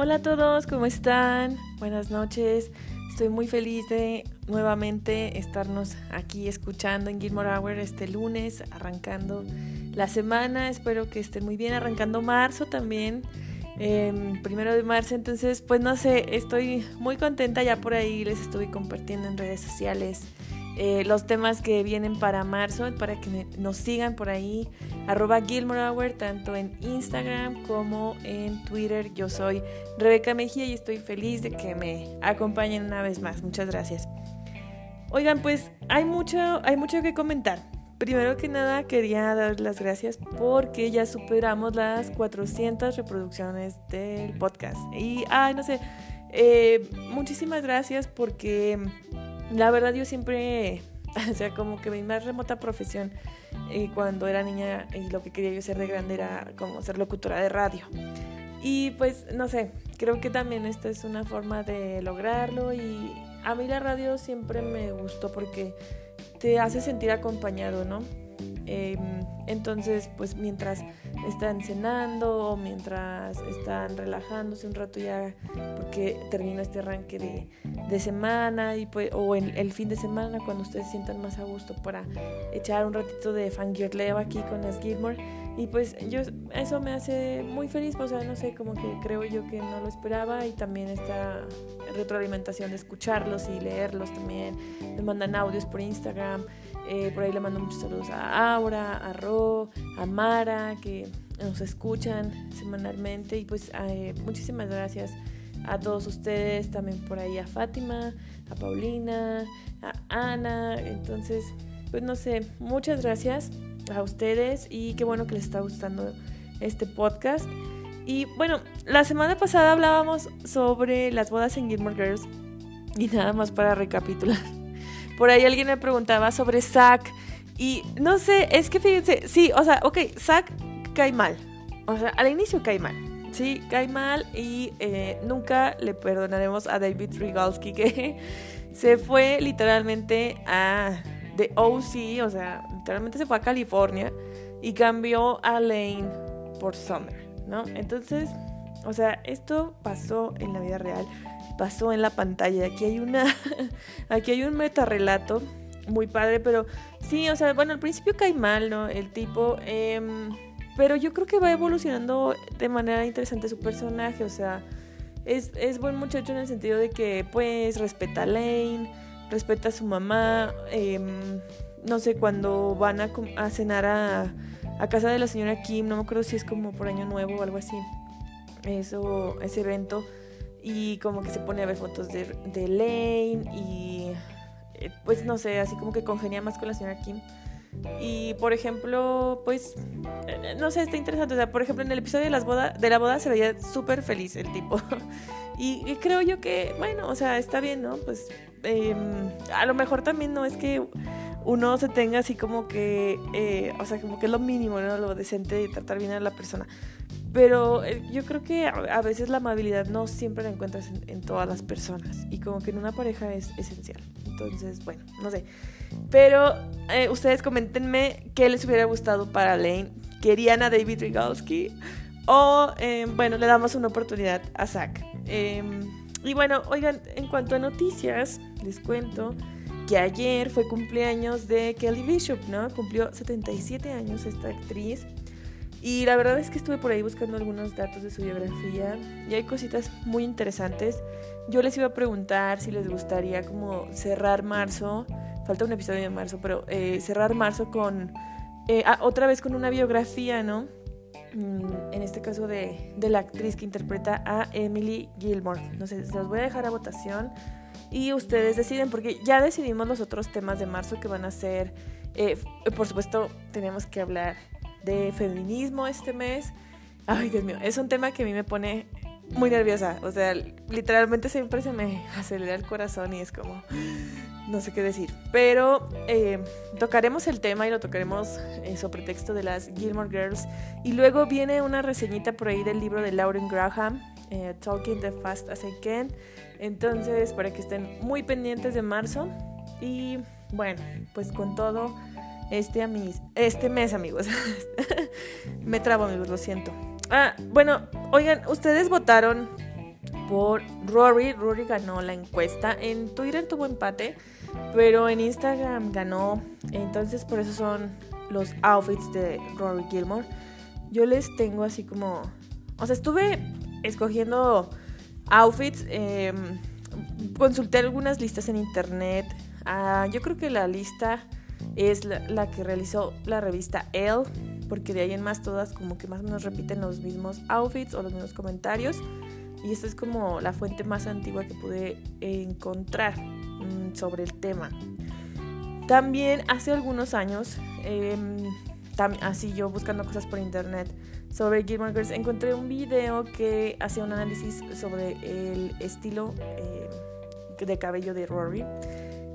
Hola a todos, ¿cómo están? Buenas noches. Estoy muy feliz de nuevamente estarnos aquí escuchando en Gilmore Hour este lunes, arrancando la semana. Espero que estén muy bien, arrancando marzo también, em, primero de marzo. Entonces, pues no sé, estoy muy contenta. Ya por ahí les estuve compartiendo en redes sociales eh, los temas que vienen para marzo, para que nos sigan por ahí, arroba Gilmore Hour, tanto en Instagram como en Twitter. Yo soy Rebeca Mejía y estoy feliz de que me acompañen una vez más. Muchas gracias. Oigan, pues hay mucho, hay mucho que comentar. Primero que nada quería dar las gracias porque ya superamos las 400 reproducciones del podcast. Y, ay, no sé, eh, muchísimas gracias porque la verdad yo siempre, o sea, como que mi más remota profesión eh, cuando era niña y lo que quería yo ser de grande era como ser locutora de radio. Y pues no sé, creo que también esta es una forma de lograrlo y a mí la radio siempre me gustó porque te hace sentir acompañado, ¿no? Em, entonces, pues mientras están cenando mientras están relajándose un rato ya, porque termina este arranque de, de semana y pues, o el fin de semana cuando ustedes sientan más a gusto para echar un ratito de fangirleo aquí con las Gilmore. Y pues yo eso me hace muy feliz, o sea, no sé, como que creo yo que no lo esperaba y también esta retroalimentación de escucharlos y leerlos también. Me mandan audios por Instagram. Eh, por ahí le mando muchos saludos a Aura, a Ro, a Mara, que nos escuchan semanalmente. Y pues eh, muchísimas gracias a todos ustedes, también por ahí a Fátima, a Paulina, a Ana. Entonces, pues no sé, muchas gracias a ustedes y qué bueno que les está gustando este podcast. Y bueno, la semana pasada hablábamos sobre las bodas en Gilmore Girls. Y nada más para recapitular. Por ahí alguien me preguntaba sobre Zack. Y no sé, es que fíjense, sí, o sea, ok, Zack cae mal. O sea, al inicio cae mal. Sí, cae mal y eh, nunca le perdonaremos a David Rigalski que se fue literalmente a de OC, o sea, literalmente se fue a California y cambió a Lane por Summer, ¿no? Entonces, o sea, esto pasó en la vida real pasó en la pantalla. Aquí hay una. aquí hay un metarrelato muy padre, pero sí, o sea, bueno, al principio cae mal, ¿no? El tipo. Em, pero yo creo que va evolucionando de manera interesante su personaje, o sea. Es, es buen muchacho en el sentido de que, pues, respeta a Lane, respeta a su mamá. Em, no sé, cuando van a, a cenar a, casa de la señora Kim, no me acuerdo si es como por Año Nuevo o algo así. Eso, ese evento y como que se pone a ver fotos de, de Lane y eh, pues no sé, así como que congenia más con la señora Kim. Y por ejemplo, pues eh, no sé, está interesante. O sea, por ejemplo, en el episodio de las bodas, de la boda se veía súper feliz el tipo. y, creo yo que, bueno, o sea, está bien, ¿no? Pues em, a lo mejor también no es que uno se tenga así como que, eh, o sea, como que es lo mínimo, ¿no? Lo decente de tratar bien a la persona. Pero eh, yo creo que a, veces la amabilidad no siempre la encuentras en, todas las personas y como que en una pareja es esencial. Entonces, bueno, no sé. Pero eh, ustedes coméntenme qué les hubiera gustado para Lane. ¿Querían a David Rigalski? O, em, bueno, le damos una oportunidad a Zack. Em, y bueno, oigan, en cuanto a noticias, les cuento que ayer fue cumpleaños de Kelly Bishop, ¿no? Cumplió 77 años esta actriz. Y la verdad es que estuve por ahí buscando algunos datos de su biografía y hay cositas muy interesantes. Yo les iba a preguntar si les gustaría como cerrar marzo, falta un episodio de marzo, pero eh, cerrar marzo con eh, ah, otra vez con una biografía, ¿no? Mm, en este caso de, de, la actriz que interpreta a Emily Gilmore. No sé, se los voy a dejar a votación y ustedes deciden, porque ya decidimos los otros temas de marzo que van a ser, eh, por supuesto, tenemos que hablar de feminismo este mes. Ay, Dios mío, es un tema que a mí me pone muy nerviosa. O sea, literalmente siempre se me acelera el corazón y es como, no sé qué decir. Pero eh, tocaremos el tema y lo tocaremos eh, sobre texto de las Gilmore Girls. Y luego viene una reseñita por ahí del libro de Lauren Graham, eh, Talking the Fast as I Can. Entonces, para que estén muy pendientes de marzo. Y bueno, pues con todo este, mis, este mes, amigos. Me trabo, amigos, lo siento. Ah, bueno, oigan, ustedes votaron por Rory. Rory ganó la encuesta. En Twitter tuvo empate, pero en Instagram ganó. Entonces por eso son los outfits de Rory Gilmore. Yo les tengo así como... O sea, estuve escogiendo outfits. Em, consulté algunas listas en internet. Ah, yo creo que la lista es la, que realizó la revista Elle, porque de ahí en más todas como que más o menos repiten los mismos outfits o los mismos comentarios. Y esta es como la fuente más antigua que pude encontrar mm, sobre el tema. También hace algunos años, em, así yo buscando cosas por internet sobre Gilmore Girls, encontré un video que hacía un análisis sobre el estilo eh, de cabello de Rory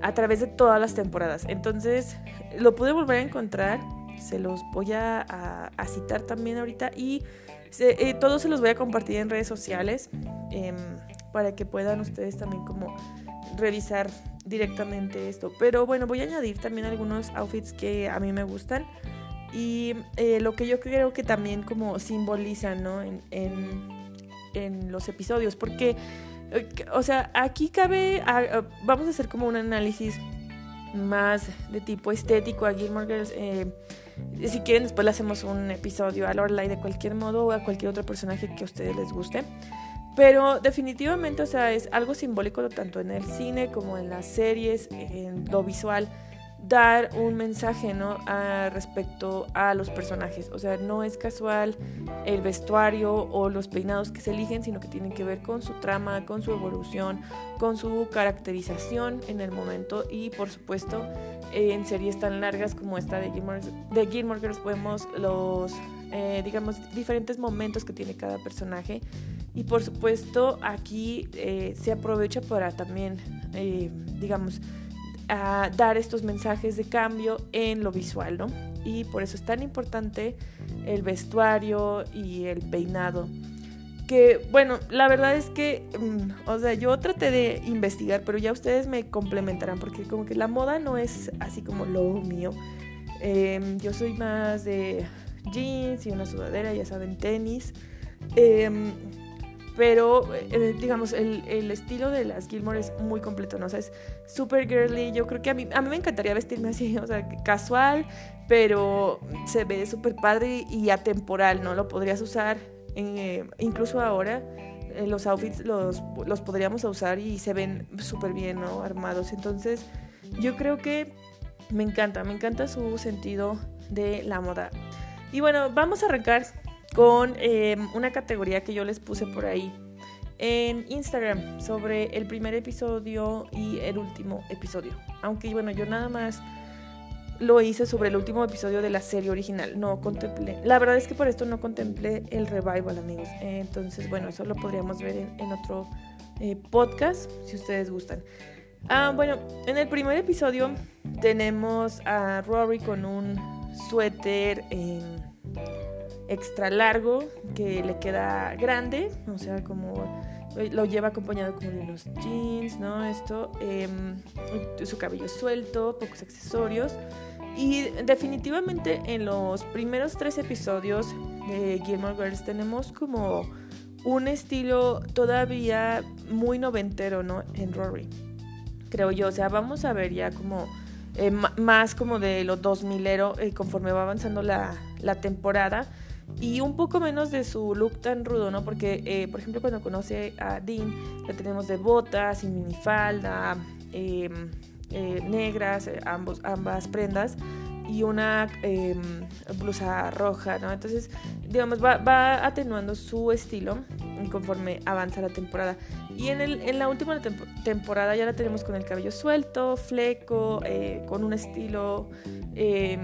a través de todas las temporadas. Entonces lo pude volver a encontrar, se los voy a, citar también ahorita y eh, todos se los voy a compartir en redes sociales em, para que puedan ustedes también como revisar directamente esto. Pero bueno, voy a añadir también algunos outfits que a mí me gustan y eh, lo que yo creo que también como simboliza ¿no? en, en los episodios, porque o sea, aquí cabe, vamos a hacer como un análisis más de tipo estético a Gilmore Girls. Eh, si quieren, después le hacemos un episodio a Lorelai de cualquier modo o a cualquier otro personaje que a ustedes les guste. Pero definitivamente, o sea, es algo simbólico tanto en el cine como en las series, en lo visual dar un mensaje, ¿no? respecto a los personajes. O sea, no es casual el vestuario o los peinados que se eligen, sino que tienen que ver con su trama, con su evolución, con su caracterización en el momento y, por supuesto, en series tan largas como esta de Gilmore, de Gilmore Girls vemos los, eh, digamos, diferentes momentos que tiene cada personaje. Y por supuesto, aquí eh, se aprovecha para también, eh, digamos, a dar estos mensajes de cambio en lo visual, ¿no? Y por eso es tan importante el vestuario y el peinado. Que bueno, la verdad es que, mm, o sea, yo traté de investigar, pero ya ustedes me complementarán, porque como que la moda no es así como lo mío. Em, yo soy más de jeans y una sudadera, ya saben, tenis. Em, pero eh, digamos el, el, estilo de las Gilmore es muy completo, ¿no? O sea, es súper girly, yo creo que a mí, a mí me encantaría vestirme así, o sea, casual, pero se ve súper padre y atemporal, ¿no? Lo podrías usar eh, incluso ahora, eh, los outfits los, los podríamos usar y se ven súper bien, ¿no? Armados, entonces yo creo que me encanta, me encanta su sentido de la moda. Y bueno, vamos a arrancar con em, una categoría que yo les puse por ahí en Instagram sobre el primer episodio y el último episodio. Aunque bueno, yo nada más lo hice sobre el último episodio de la serie original. No contemplé. La verdad es que por esto no contemplé el revival, amigos. entonces, bueno, eso lo podríamos ver en, otro eh, podcast si ustedes gustan. Ah, bueno, en el primer episodio tenemos a Rory con un suéter en extra largo que le queda grande, o sea, como lo lleva acompañado como de unos jeans, ¿no? Esto, em, su cabello suelto, pocos accesorios. Y definitivamente en los primeros tres episodios de Gilmore Girls tenemos como un estilo todavía muy noventero, ¿no? En Rory. Creo yo, o sea, vamos a ver ya como eh, más como de los 2000 eh, conforme va avanzando la, la temporada y un poco menos de su look tan rudo, ¿no? Porque, eh, por ejemplo, cuando conoce a Dean, la tenemos de botas y minifalda, em, eh, negras, eh, ambos, ambas prendas, y una em, blusa roja, ¿no? Entonces, digamos, va, va, atenuando su estilo conforme avanza la temporada. Y en, el, en la última temporada ya la tenemos con el cabello suelto, fleco, con un estilo em,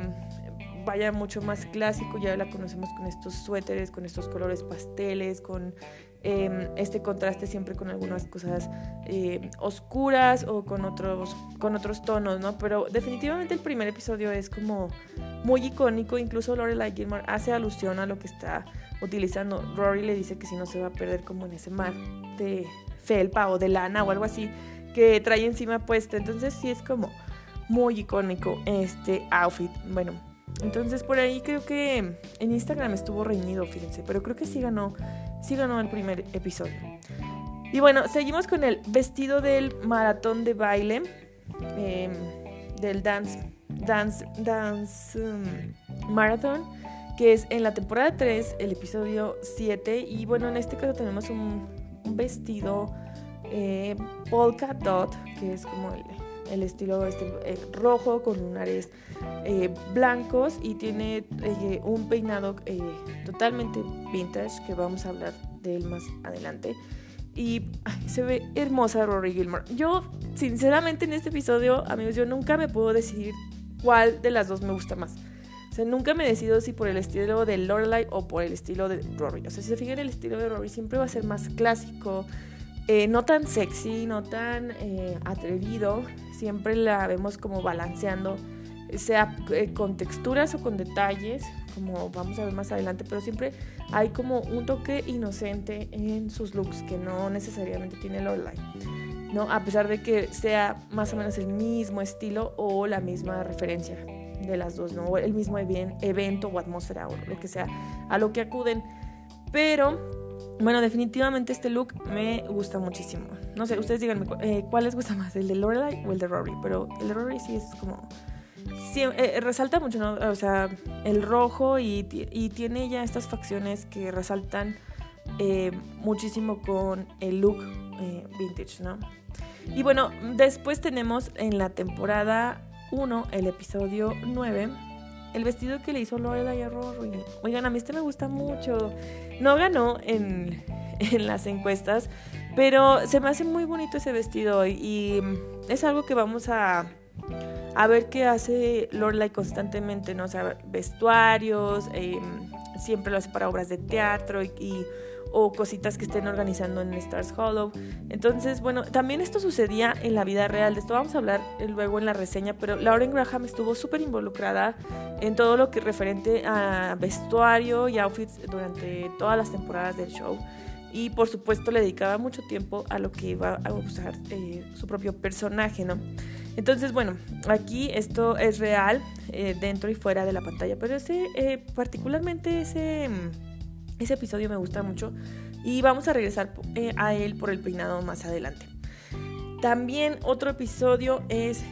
vaya mucho más clásico, ya la conocemos con estos suéteres, con estos colores pasteles, con em, este contraste siempre con algunas cosas em, oscuras o con otros, con otros tonos, ¿no? Pero definitivamente el primer episodio es como muy icónico, incluso Lorelai Gilmore hace alusión a lo que está utilizando. Rory le dice que si no se va a perder como en ese mar de felpa o de lana o algo así que trae encima puesta. Entonces sí es como muy icónico este outfit. Bueno, entonces por ahí creo que en Instagram estuvo reñido, fíjense, pero creo que sí ganó, sí ganó el primer episodio. Y bueno, seguimos con el vestido del maratón de baile, em, del dance, dance, dance um, marathon, que es en la temporada 3, el episodio 7. Y bueno, en este caso tenemos un, vestido eh, polka dot, que es como el, estilo este, rojo con lunares eh, blancos y tiene eh, un peinado totalmente vintage que vamos a hablar de él más adelante y se ve hermosa Rory Gilmore. Yo, sinceramente, en este episodio, amigos, yo nunca me puedo decidir cuál de las dos me gusta más. O sea, nunca me decido si por el estilo de Lorelai o por el estilo de Rory. O sea, si se fijan, el estilo de Rory siempre va a ser más clásico, eh, no tan sexy, no tan eh, atrevido. Siempre la vemos como balanceando, sea eh, con texturas o con detalles, como vamos a ver más adelante, pero siempre hay como un toque inocente en sus looks que no necesariamente tiene Lorelai. ¿no? A pesar de que sea más o menos el mismo estilo o la misma referencia de las dos, ¿no? el mismo evento o atmósfera o lo que sea a lo que acuden. Pero, bueno, definitivamente este look me gusta muchísimo. No sé, ustedes díganme eh, cuál les gusta más, el de Lorelai o el de Rory. Pero el de Rory sí es como eh, resalta mucho, ¿no? O sea, el rojo y, tiene ya estas facciones que resaltan eh, muchísimo con el look eh, vintage, ¿no? Y bueno, después tenemos en la temporada 1, el episodio 9, el vestido que le hizo Lorelai a Rory. Oigan, a mí este me gusta mucho. No ganó en, en las encuestas, pero se me hace muy bonito ese vestido y es algo que vamos a a ver qué hace Lorelai constantemente, ¿no? O sea, vestuarios, em, siempre lo hace para obras de teatro y, o cositas que estén organizando en Stars Hollow. Entonces, bueno, también esto sucedía en la vida real. De esto vamos a hablar luego en la reseña, pero Lauren Graham estuvo súper involucrada en todo lo que referente a vestuario y outfits durante todas las temporadas del show. Y por supuesto le dedicaba mucho tiempo a lo que iba a usar eh, su propio personaje, ¿no? Entonces, bueno, aquí esto es real eh, dentro y fuera de la pantalla, pero ese, eh, particularmente ese, mm, ese episodio me gusta mucho y vamos a regresar eh, a él por el peinado más adelante. También otro episodio es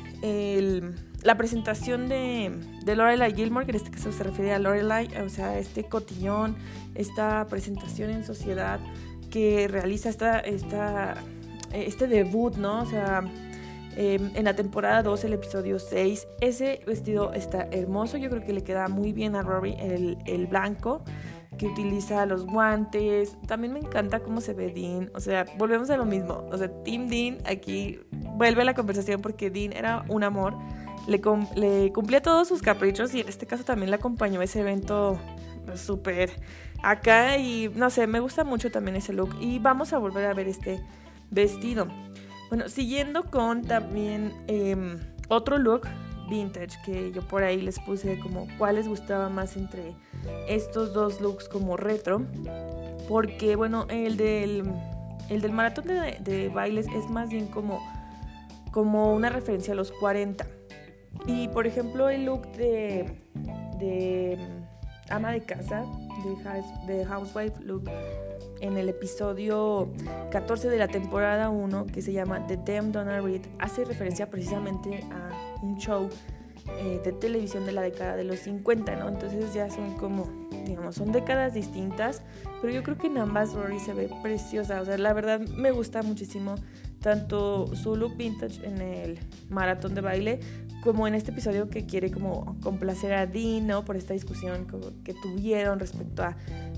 la presentación de, Lorelai Gilmore, que en este caso se refiere a Lorelai, o sea, este cotillón, esta presentación en sociedad que realiza esta, este debut, ¿no? O sea, Em, en la temporada 2, el episodio 6. Ese vestido está hermoso, yo creo que le queda muy bien a Rory el blanco que utiliza los guantes. También me encanta cómo se ve Dean. O sea, volvemos a lo mismo. O sea, Team Dean aquí vuelve a la conversación porque Dean era un amor. Le, le cumplía todos sus caprichos y en este caso también le acompañó ese evento súper acá. Y no sé, me gusta mucho también ese look. Y vamos a volver a ver este vestido. Bueno, siguiendo con también em, otro look vintage que yo por ahí les puse como cuál les gustaba más entre estos dos looks como retro. Porque bueno, el del, el del maratón de, bailes es más bien como, como una referencia a los 40. Y por ejemplo el look de, de ama de casa, de housewife look, en el episodio 14 de la temporada 1 que se llama The Damn Donna Reed hace referencia precisamente a un show eh, de televisión de la década de los 50, ¿no? Entonces ya son como, digamos, son décadas distintas, pero yo creo que en ambas Rory se ve preciosa, o sea, la verdad me gusta muchísimo tanto su look vintage en el maratón de baile como en este episodio que quiere como complacer a Dean, ¿no? Por esta discusión que tuvieron respecto a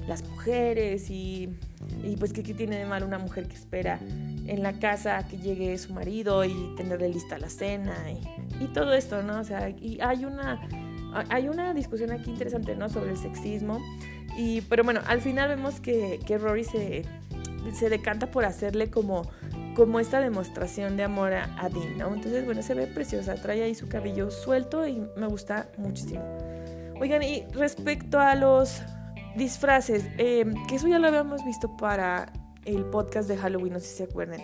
las mujeres y, y pues ¿qué, tiene de mal una mujer que espera en la casa a que llegue su marido y tenerle lista la cena y, y, todo esto, ¿no? O sea, y hay una, hay una discusión aquí interesante, ¿no? Sobre el sexismo. Y, pero bueno, al final vemos que, que Rory se, se decanta por hacerle como como esta demostración de amor a, Dean, ¿no? Entonces, bueno, se ve preciosa, trae ahí su cabello suelto y me gusta muchísimo. Oigan, y respecto a los disfraces, em, que eso ya lo habíamos visto para el podcast de Halloween, no sé si se acuerdan.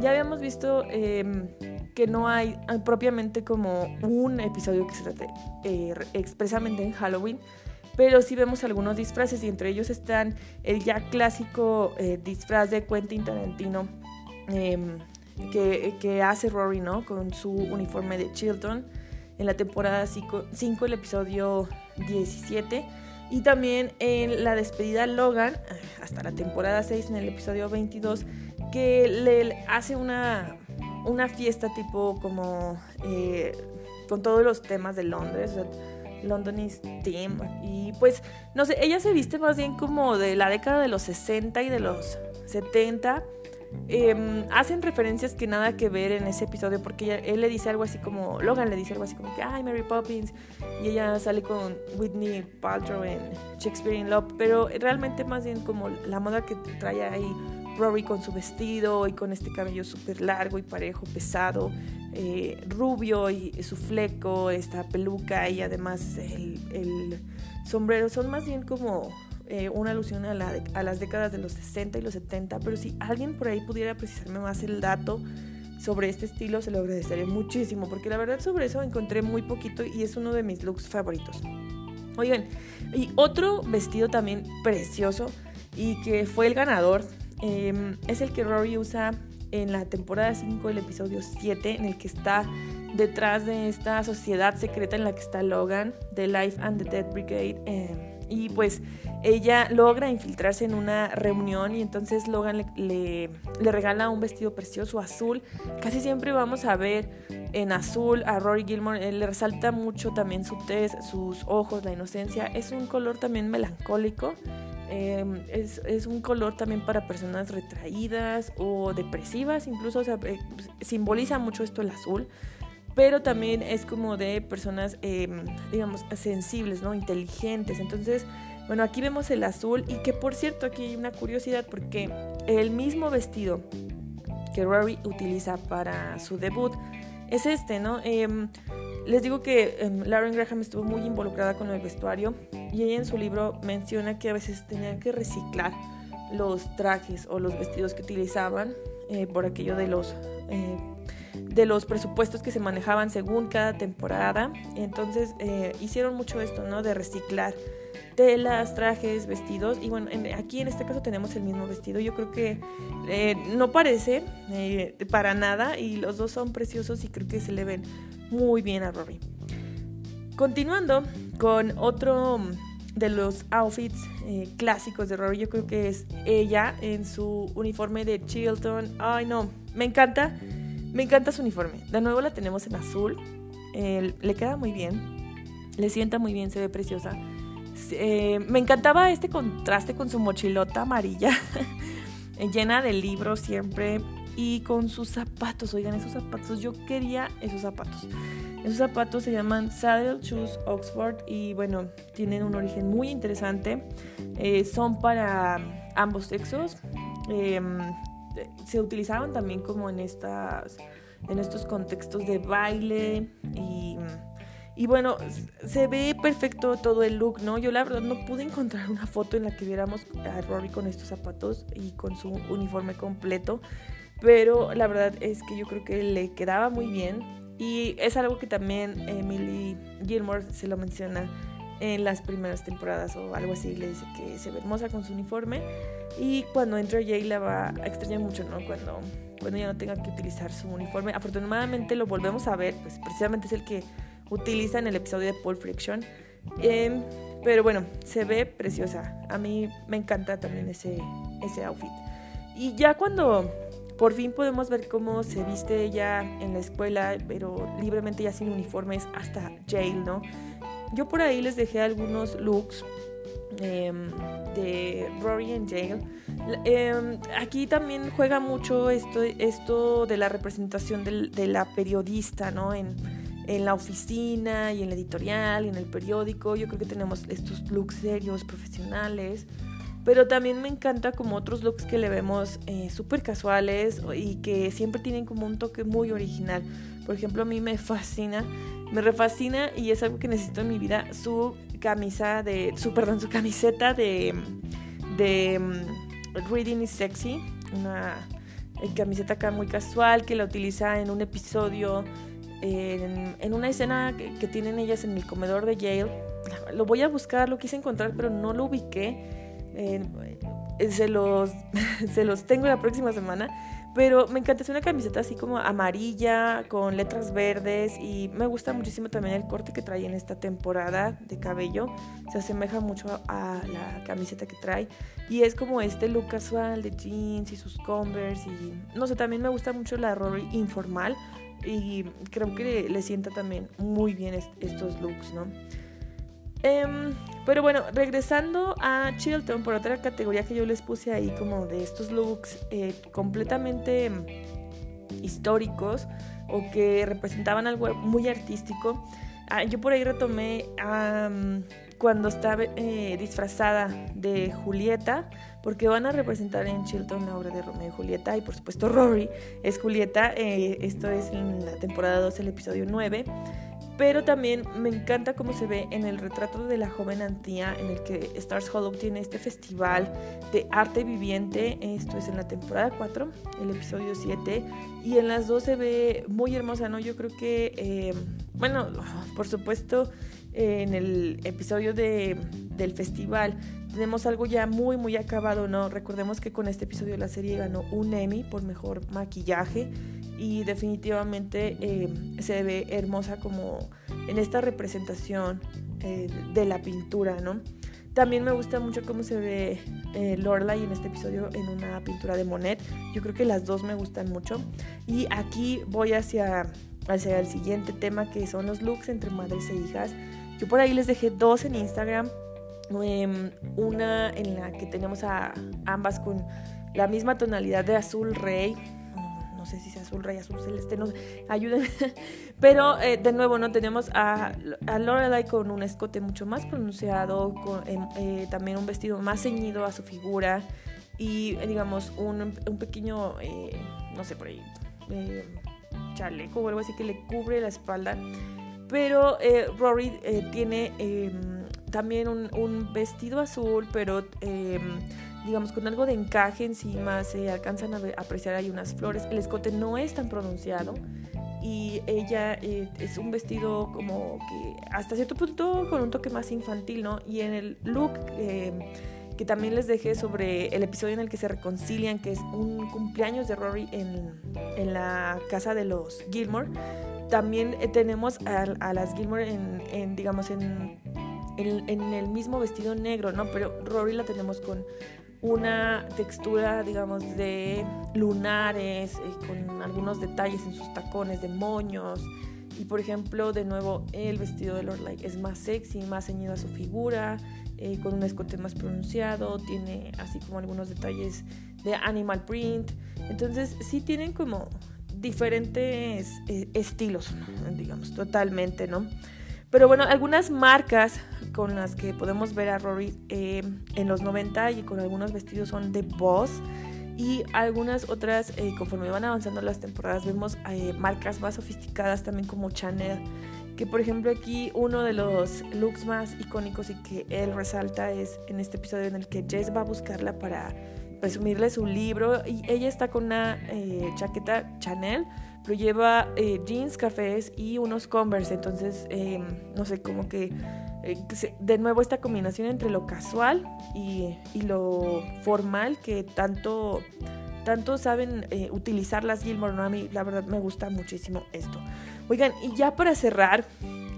Ya habíamos visto em, que no hay propiamente como un episodio que se trate eh, expresamente en Halloween, pero sí vemos algunos disfraces y entre ellos están el ya clásico eh, disfraz de Quentin Tarantino em, que, que, hace Rory, ¿no? Con su uniforme de Chilton en la temporada 5, el episodio 17. Y también en la despedida Logan, hasta la temporada 6, en el episodio 22, que le hace una, una fiesta tipo como eh, con todos los temas de Londres. London is Team. Y pues, no sé, ella se viste más bien como de la década de los 60 y de los 70. Em, hacen referencias que nada que ver en ese episodio porque él le dice algo así como, Logan le dice algo así como que, ay, Mary Poppins, y ella sale con Whitney Paltrow en Shakespeare in Love, pero realmente más bien como la moda que trae ahí Rory con su vestido y con este cabello súper largo y parejo, pesado, eh, rubio y su fleco, esta peluca y además el, sombrero son más bien como eh, una alusión a, las décadas de los 60 y los 70, pero si alguien por ahí pudiera precisarme más el dato sobre este estilo, se lo agradecería muchísimo, porque la verdad sobre eso encontré muy poquito y es uno de mis looks favoritos. Oigan, y otro vestido también precioso y que fue el ganador Em, es el que Rory usa en la temporada 5 del episodio 7, en el que está detrás de esta sociedad secreta en la que está Logan, The Life and the Dead Brigade. Em, y pues ella logra infiltrarse en una reunión y entonces Logan le, le, regala un vestido precioso azul. Casi siempre vamos a ver en azul a Rory Gilmore. le resalta mucho también su tez, sus ojos, la inocencia. Es un color también melancólico. Em, es, un color también para personas retraídas o depresivas, incluso eh, simboliza mucho esto el azul, pero también es como de personas, em, digamos, sensibles, ¿no? Inteligentes. Entonces, bueno, aquí vemos el azul y que por cierto aquí hay una curiosidad porque el mismo vestido que Rory utiliza para su debut es este, ¿no? Em, les digo que Lauren Graham estuvo muy involucrada con el vestuario y ella en su libro menciona que a veces tenían que reciclar los trajes o los vestidos que utilizaban eh, por aquello de los eh, de los presupuestos que se manejaban según cada temporada entonces eh, hicieron mucho esto no de reciclar telas trajes vestidos y bueno aquí en este caso tenemos el mismo vestido yo creo que no parece para nada y los dos son preciosos y creo que se le ven muy bien a Rory. Continuando con otro de los outfits eh, clásicos de Rory, yo creo que es ella en su uniforme de Chilton. Ay, no, me encanta, me encanta su uniforme. De nuevo la tenemos en azul, le queda muy bien, le sienta muy bien, se ve preciosa. Eh, me encantaba este contraste con su mochilota amarilla, llena de libros siempre y con sus zapatos. Oigan, esos zapatos, yo quería esos zapatos. Esos zapatos se llaman Saddle Shoes Oxford y bueno, tienen un origen muy interesante. Eh, son para ambos sexos. Em, se utilizaban también como en, estas, en estos contextos de baile y, y bueno, se ve perfecto todo el look, ¿no? Yo la verdad no pude encontrar una foto en la que viéramos a Rory con estos zapatos y con su uniforme completo pero la verdad es que yo creo que le quedaba muy bien y es algo que también Emily Gilmore se lo menciona en las primeras temporadas o algo así, le dice que se ve hermosa con su uniforme y cuando entra Jay la va a extrañar mucho, ¿no? Cuando, cuando ya no tenga que utilizar su uniforme. Afortunadamente lo volvemos a ver, pues precisamente es el que utiliza en el episodio de Paul Friction. Em, pero bueno, se ve preciosa. A mí me encanta también ese, ese outfit. Y ya cuando por fin podemos ver cómo se viste ella en la escuela, pero libremente ya sin uniformes hasta jail, ¿no? Yo por ahí les dejé algunos looks em, de Rory en jail. Em, aquí también juega mucho esto, esto de la representación de la periodista, ¿no? En la oficina y en la editorial y en el periódico. Yo creo que tenemos estos looks serios, profesionales. Pero también me encanta como otros looks que le vemos eh, súper casuales y que siempre tienen como un toque muy original. Por ejemplo, a mí me fascina, me refascina y es algo que necesito en mi vida, su camisa de, su, perdón, su camiseta de, de mm, Reading is Sexy, una eh, camiseta acá muy casual que la utiliza en un episodio, en, en una escena que, que tienen ellas en el comedor de Yale. Lo voy a buscar, lo quise encontrar, pero no lo ubiqué Eh, se, los, se los tengo la próxima semana. Pero me encanta, es una camiseta así como amarilla, con letras verdes y me gusta muchísimo también el corte que trae en esta temporada de cabello. Se asemeja mucho a la camiseta que trae y es como este look casual de jeans y sus Converse y no sé, también me gusta mucho la Rory informal y creo que le, sienta también muy bien estos looks, ¿no? Em, pero bueno, regresando a Chilton, por otra categoría que yo les puse ahí como de estos looks eh, completamente históricos o que representaban algo muy artístico, ah, yo por ahí retomé cuando estaba eh, disfrazada de Julieta, porque van a representar en Chilton la obra de Romeo y Julieta, y por supuesto Rory es Julieta, eh, esto es en la temporada 2, el episodio 9 pero también me encanta cómo se ve en el retrato de la joven Antía, en el que Stars Hollow tiene este festival de arte viviente. Esto es en la temporada 4, el episodio 7. Y en las dos se ve muy hermosa, ¿no? Yo creo que, eh, bueno, por supuesto, en el episodio de, del festival tenemos algo ya muy, muy acabado, ¿no? Recordemos que con este episodio la serie ganó un Emmy por mejor maquillaje y definitivamente eh, se ve hermosa como en esta representación eh, de la pintura, ¿no? También me gusta mucho cómo se ve eh, Lorelai en este episodio en una pintura de Monet. Yo creo que las dos me gustan mucho. Y aquí voy hacia, hacia el siguiente tema que son los looks entre madres e hijas. Yo por ahí les dejé dos en Instagram. Em, una en la que tenemos a ambas con la misma tonalidad de azul rey no sé si sea azul rey, azul celeste, no sé, ayúdenme. Pero eh, de nuevo, ¿no? Tenemos a, a Lorelai con un escote mucho más pronunciado, con em, eh, también un vestido más ceñido a su figura y, eh, digamos, un, un pequeño, no sé, por ahí, chaleco o algo así que le cubre la espalda. Pero Rory tiene em, también un, vestido azul, pero em, digamos, con algo de encaje encima, se alcanzan a, apreciar ahí unas flores. El escote no es tan pronunciado y ella eh, es un vestido como que hasta cierto punto con un toque más infantil, ¿no? Y en el look que también les dejé sobre el episodio en el que se reconcilian, que es un cumpleaños de Rory en, en la casa de los Gilmore, también eh, tenemos a, las Gilmore en, digamos, en, en, el mismo vestido negro, ¿no? Pero Rory la tenemos con una textura, digamos, de lunares, eh, con algunos detalles en sus tacones de moños. Y por ejemplo, de nuevo, el vestido de Lorelai es más sexy, más ceñido a su figura, eh, con un escote más pronunciado, tiene así como algunos detalles de animal print. Entonces, sí tienen como diferentes eh, estilos, digamos, totalmente, ¿no? Pero bueno, algunas marcas con las que podemos ver a Rory eh, en los 90 y con algunos vestidos son de Boss. Y algunas otras, eh, conforme van avanzando las temporadas, vemos eh, marcas más sofisticadas también como Chanel. Que por ejemplo aquí uno de los looks más icónicos y que él resalta es en este episodio en el que Jess va a buscarla para presumirle su libro y ella está con una chaqueta Chanel pero lleva eh, jeans, cafés y unos Converse. Entonces, em, no sé, como que eh, de nuevo esta combinación entre lo casual y, lo formal que tanto, tanto saben eh, utilizar las Gilmore. ¿no? A mí, la verdad, me gusta muchísimo esto. Oigan, y ya para cerrar,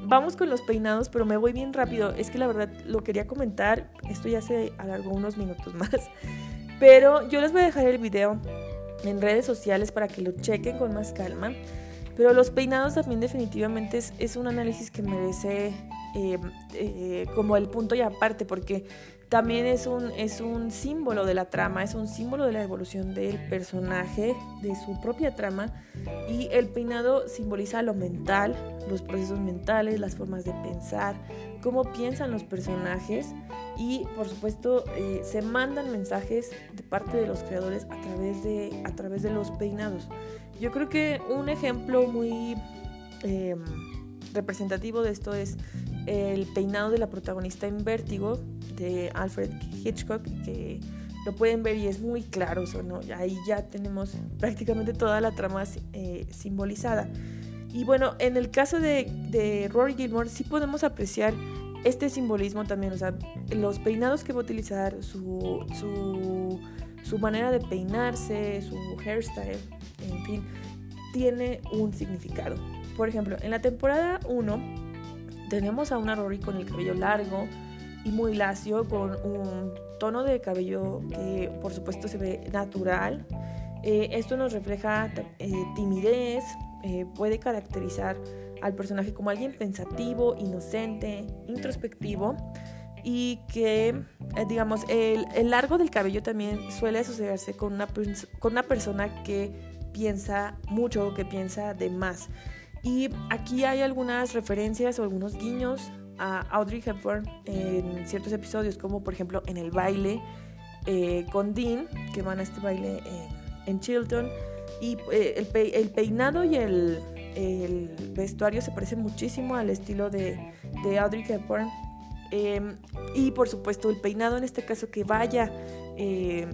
vamos con los peinados, pero me voy bien rápido. Es que la verdad lo quería comentar. Esto ya se alargó unos minutos más. Pero yo les voy a dejar el video en redes sociales para que lo chequen con más calma. Pero los peinados también definitivamente es, un análisis que merece eh, eh, como el punto y aparte, porque también es un, es un símbolo de la trama, es un símbolo de la evolución del personaje, de su propia trama. Y el peinado simboliza lo mental, los procesos mentales, las formas de pensar, cómo piensan los personajes y por supuesto eh, se mandan mensajes de parte de los creadores a través de, a través de los peinados. Yo creo que un ejemplo muy em, representativo de esto es el peinado de la protagonista en Vértigo de Alfred Hitchcock, que lo pueden ver y es muy claro, ¿no? ahí ya tenemos prácticamente toda la trama eh, simbolizada. Y bueno, en el caso de, de Rory Gilmore sí podemos apreciar este simbolismo también, o sea, los peinados que va a utilizar, su, su, su manera de peinarse, su hairstyle, en fin, tiene un significado. Por ejemplo, en la temporada 1 tenemos a una Rory con el cabello largo y muy lacio, con un tono de cabello que por supuesto se ve natural. Eh, esto nos refleja eh, timidez, eh, puede caracterizar al personaje como alguien pensativo, inocente, introspectivo y que, digamos, el, el, largo del cabello también suele asociarse con una, con una persona que piensa mucho, que piensa de más. Y aquí hay algunas referencias o algunos guiños a Audrey Hepburn en ciertos episodios, como por ejemplo en el baile eh, con Dean, que van a este baile en Chilton. Y eh, el, peinado y el, vestuario se parecen muchísimo al estilo de, Audrey Hepburn. Em, y por supuesto el peinado en este caso que vaya, eh,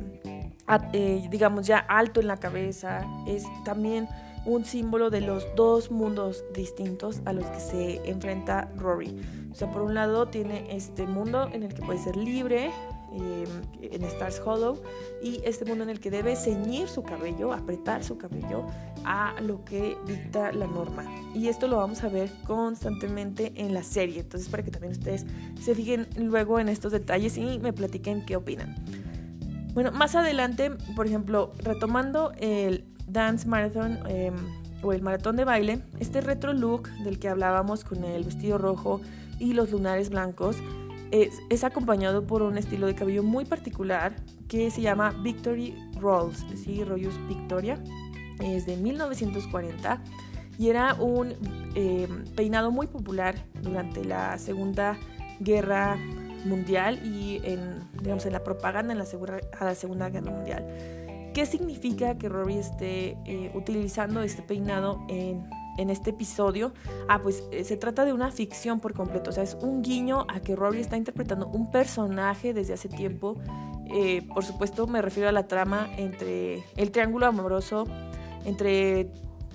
digamos, ya alto en la cabeza, es también un símbolo de los dos mundos distintos a los que se enfrenta Rory. O sea, por un lado tiene este mundo en el que puede ser libre, em, en Stars Hollow, y este mundo en el que debe ceñir su cabello, apretar su cabello a lo que dicta la norma. Y esto lo vamos a ver constantemente en la serie. Entonces, para que también ustedes se fijen luego en estos detalles y me platiquen qué opinan. Bueno, más adelante, por ejemplo, retomando el Dance Marathon em, o el maratón de baile, este retro look del que hablábamos con el vestido rojo y los lunares blancos es, acompañado por un estilo de cabello muy particular que se llama Victory Rolls, ¿sí? Rollos Victoria, es de 1940 y era un em, peinado muy popular durante la Segunda Guerra Mundial y en, digamos, en la propaganda en la, a la Segunda Guerra Mundial. ¿Qué significa que Rory esté eh, utilizando este peinado en, este episodio? Ah, pues eh, se trata de una ficción por completo, o sea, es un guiño a que Rory está interpretando un personaje desde hace tiempo. Eh, por supuesto, me refiero a la trama entre el triángulo amoroso entre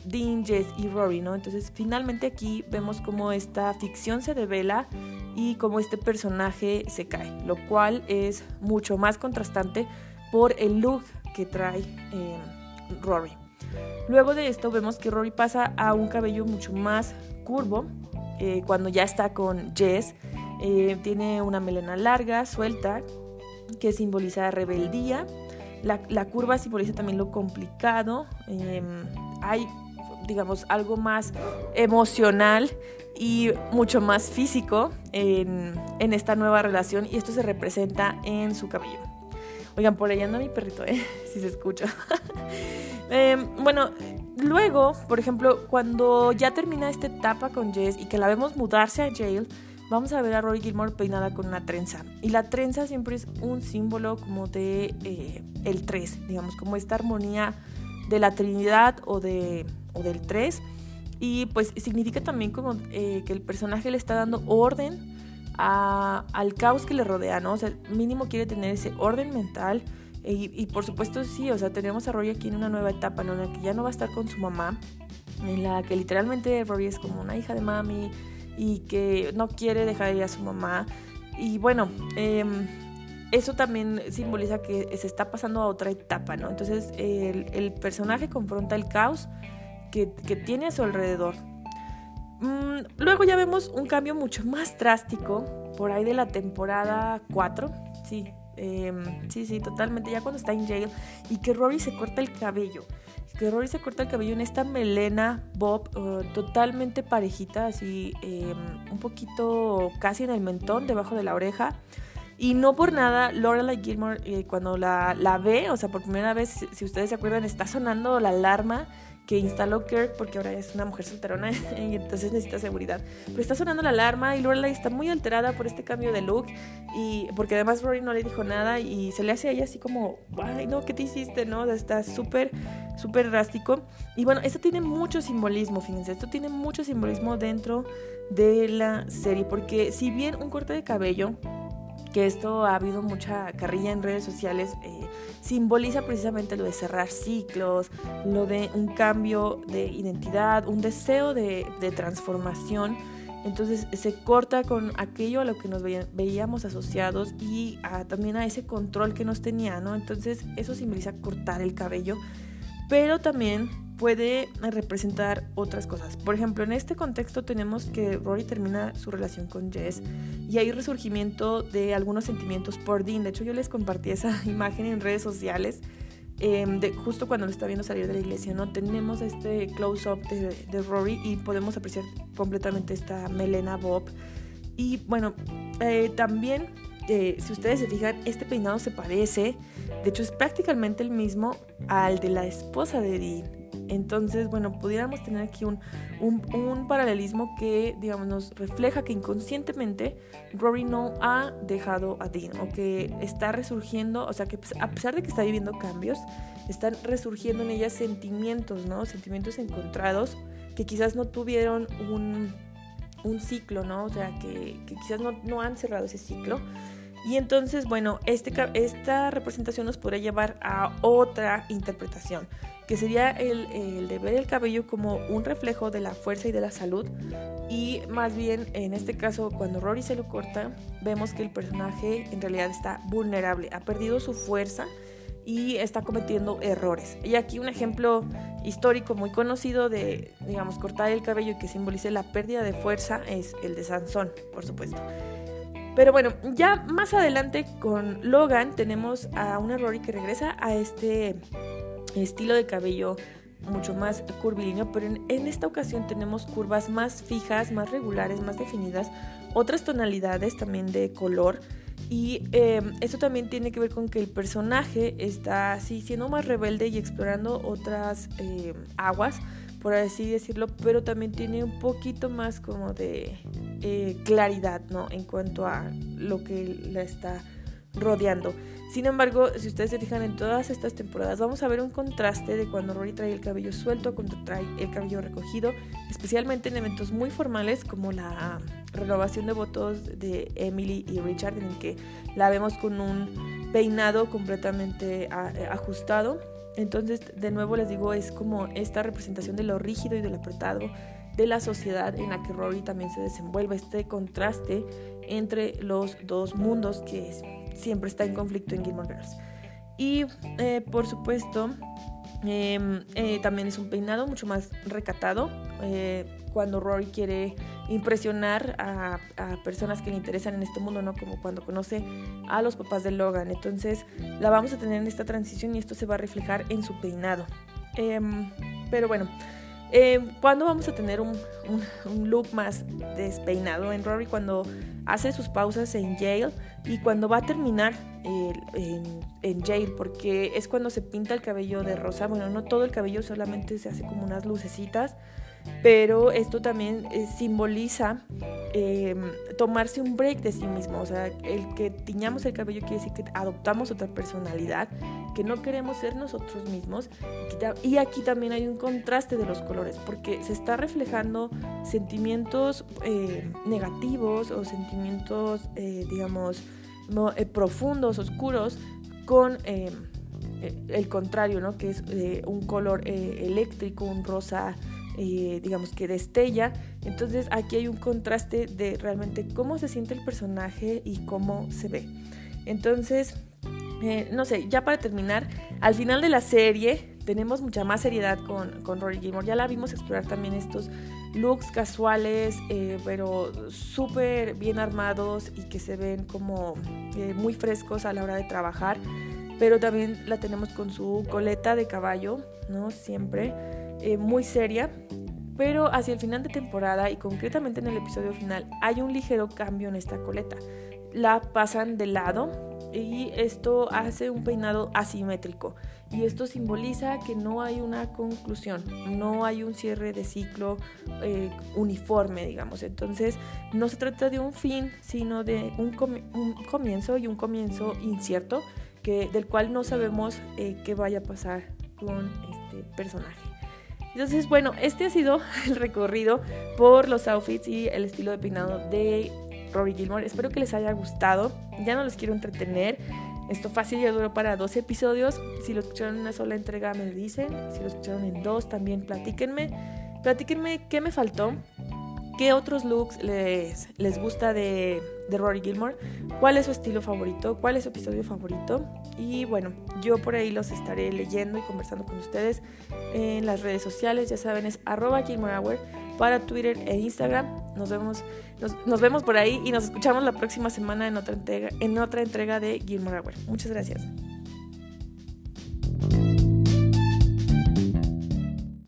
Dean, Jess y Rory, ¿no? Entonces, finalmente aquí vemos cómo esta ficción se devela y cómo este personaje se cae, lo cual es mucho más contrastante por el look que trae eh, Rory. Luego de esto vemos que Rory pasa a un cabello mucho más curvo eh, cuando ya está con Jess. Eh, tiene una melena larga, suelta, que simboliza rebeldía. La, curva simboliza también lo complicado. hay, digamos, algo más emocional y mucho más físico en, en esta nueva relación y esto se representa en su cabello. Oigan, por ahí anda mi perrito, ¿eh? Si se escucha. Em, bueno, luego, por ejemplo, cuando ya termina esta etapa con Jess y que la vemos mudarse a jail, vamos a ver a Rory Gilmore peinada con una trenza. Y la trenza siempre es un símbolo como de eh, el 3, digamos, como esta armonía de la Trinidad o, de, o del 3. Y pues significa también como eh, que el personaje le está dando orden al caos que le rodea, ¿no? O sea, mínimo quiere tener ese orden mental. Y, por supuesto sí, o sea, tenemos a Rory aquí en una nueva etapa, ¿no? En la que ya no va a estar con su mamá, en la que literalmente Rory es como una hija de mami y que no quiere dejar ir a su mamá. Y bueno, em, eso también simboliza que se está pasando a otra etapa, ¿no? Entonces el, personaje confronta el caos que, que tiene a su alrededor, Mm, luego ya vemos un cambio mucho más drástico por ahí de la temporada 4. Sí, em, sí, sí, totalmente. Ya cuando está en jail y que Rory se corta el cabello. Que Rory se corta el cabello en esta melena bob uh, totalmente parejita, así em, un poquito casi en el mentón, debajo de la oreja. Y no por nada, Lorelai Gilmore, eh, cuando la, la, ve, o sea, por primera vez, si ustedes se acuerdan, está sonando la alarma que instaló Kirk porque ahora es una mujer solterona y entonces necesita seguridad. Pero está sonando la alarma y Lorelai está muy alterada por este cambio de look y porque además Rory no le dijo nada y se le hace a ella así como, ay no, ¿qué te hiciste? ¿No? Está súper, súper drástico. Y bueno, esto tiene mucho simbolismo, fíjense, esto tiene mucho simbolismo dentro de la serie porque si bien un corte de cabello que esto ha habido mucha carrilla en redes sociales, eh, simboliza precisamente lo de cerrar ciclos, lo de un cambio de identidad, un deseo de, transformación Entonces se corta con aquello a lo que nos veíamos asociados y también a ese control que nos tenía, ¿no? Entonces eso simboliza cortar el cabello, pero también puede representar otras cosas. Por ejemplo, en este contexto tenemos que Rory termina su relación con Jess y hay resurgimiento de algunos sentimientos por Dean. De hecho, yo les compartí esa imagen en redes sociales. Em, justo cuando lo está viendo salir de la iglesia, ¿no? Tenemos este close-up de, Rory y podemos apreciar completamente esta melena bob. Y bueno, eh, también, eh, si ustedes se fijan, este peinado se parece, de hecho es prácticamente el mismo al de la esposa de Dean. Entonces, bueno, pudiéramos tener aquí un, paralelismo que, digamos, nos refleja que inconscientemente Rory no ha dejado a Dean o que está resurgiendo, o sea, que pues, a pesar de que está viviendo cambios, están resurgiendo en ella sentimientos, ¿no? Sentimientos encontrados que quizás no tuvieron un, ciclo, ¿no? O sea, que, quizás no, no han cerrado ese ciclo. Y entonces, bueno, este, esta representación nos podría llevar a otra interpretación que sería el, de ver el cabello como un reflejo de la fuerza y de la salud. Y más bien, en este caso, cuando Rory se lo corta, vemos que el personaje en realidad está vulnerable, ha perdido su fuerza y está cometiendo errores. Y aquí un ejemplo histórico muy conocido de, digamos, cortar el cabello y que simbolice la pérdida de fuerza es el de Sansón, por supuesto. Pero bueno, ya más adelante con Logan tenemos a una Rory que regresa a este estilo de cabello mucho más curvilíneo, pero en, esta ocasión tenemos curvas más fijas, más regulares, más definidas, otras tonalidades también de color. Y eh, esto también tiene que ver con que el personaje está así siendo más rebelde y explorando otras eh, aguas, por así decirlo, pero también tiene un poquito más como de eh, claridad, ¿no? En cuanto a lo que la está rodeando. Sin embargo, si ustedes se fijan en todas estas temporadas, vamos a ver un contraste de cuando Rory trae el cabello suelto cuando trae el cabello recogido, especialmente en eventos muy formales como la renovación de votos de Emily y Richard, en el que la vemos con un peinado completamente ajustado. Entonces, de nuevo les digo, es como esta representación de lo rígido y de lo apretado de la sociedad en la que Rory también se desenvuelve, este contraste entre los dos mundos que es siempre está en conflicto en Gilmore Girls. Y eh, por supuesto, em, eh, también es un peinado mucho más recatado. Eh, cuando Rory quiere impresionar a, personas que le interesan en este mundo, ¿no? Como cuando conoce a los papás de Logan. Entonces la vamos a tener en esta transición y esto se va a reflejar en su peinado. Em, pero bueno, ¿cuándo vamos a tener un, un, look más despeinado? En Rory cuando hace sus pausas en Yale y cuando va a terminar en, en, Yale, porque es cuando se pinta el cabello de rosa, bueno, no todo el cabello, solamente se hace como unas lucecitas, pero esto también eh, simboliza em, tomarse un break de sí mismo, o sea, el que tiñamos el cabello quiere decir que adoptamos otra personalidad, que no queremos ser nosotros mismos, y aquí también hay un contraste de los colores, porque se está reflejando sentimientos eh, negativos o sentimientos, eh, digamos, profundos, oscuros, con em, el contrario, ¿no? Que es un color eléctrico, un rosa eh, digamos que destella. Entonces aquí hay un contraste de realmente cómo se siente el personaje y cómo se ve. Entonces, eh, no sé, ya para terminar, al final de la serie tenemos mucha más seriedad con, con Rory Gilmore. Ya la vimos explorar también estos looks casuales, eh, pero súper bien armados y que se ven como muy frescos a la hora de trabajar. Pero también la tenemos con su coleta de caballo, ¿no? Siempre. Eh, muy seria, pero hacia el final de temporada y concretamente en el episodio final hay un ligero cambio en esta coleta. La pasan de lado y esto hace un peinado asimétrico y esto simboliza que no hay una conclusión, no hay un cierre de ciclo eh, uniforme, digamos. Entonces no se trata de un fin, sino de un, comienzo y un comienzo incierto que, del cual no sabemos eh, qué vaya a pasar con este personaje. Entonces, bueno, este ha sido el recorrido por los outfits y el estilo de peinado de Rory Gilmore. Espero que les haya gustado. Ya no les quiero entretener. Esto fácil ya duró para dos episodios. Si lo escucharon en una sola entrega, me dicen. Si lo escucharon en dos, también platíquenme. Platíquenme qué me faltó. Qué otros looks les, les gusta de, de Rory Gilmore, cuál es su estilo favorito, cuál es su episodio favorito. Y bueno, yo por ahí los estaré leyendo y conversando con ustedes en las redes sociales. Ya saben, es arroba Gilmore para Twitter e Instagram. Nos vemos, nos, vemos por ahí y nos escuchamos la próxima semana en otra entrega, en otra entrega de Gilmore Hour. Muchas gracias.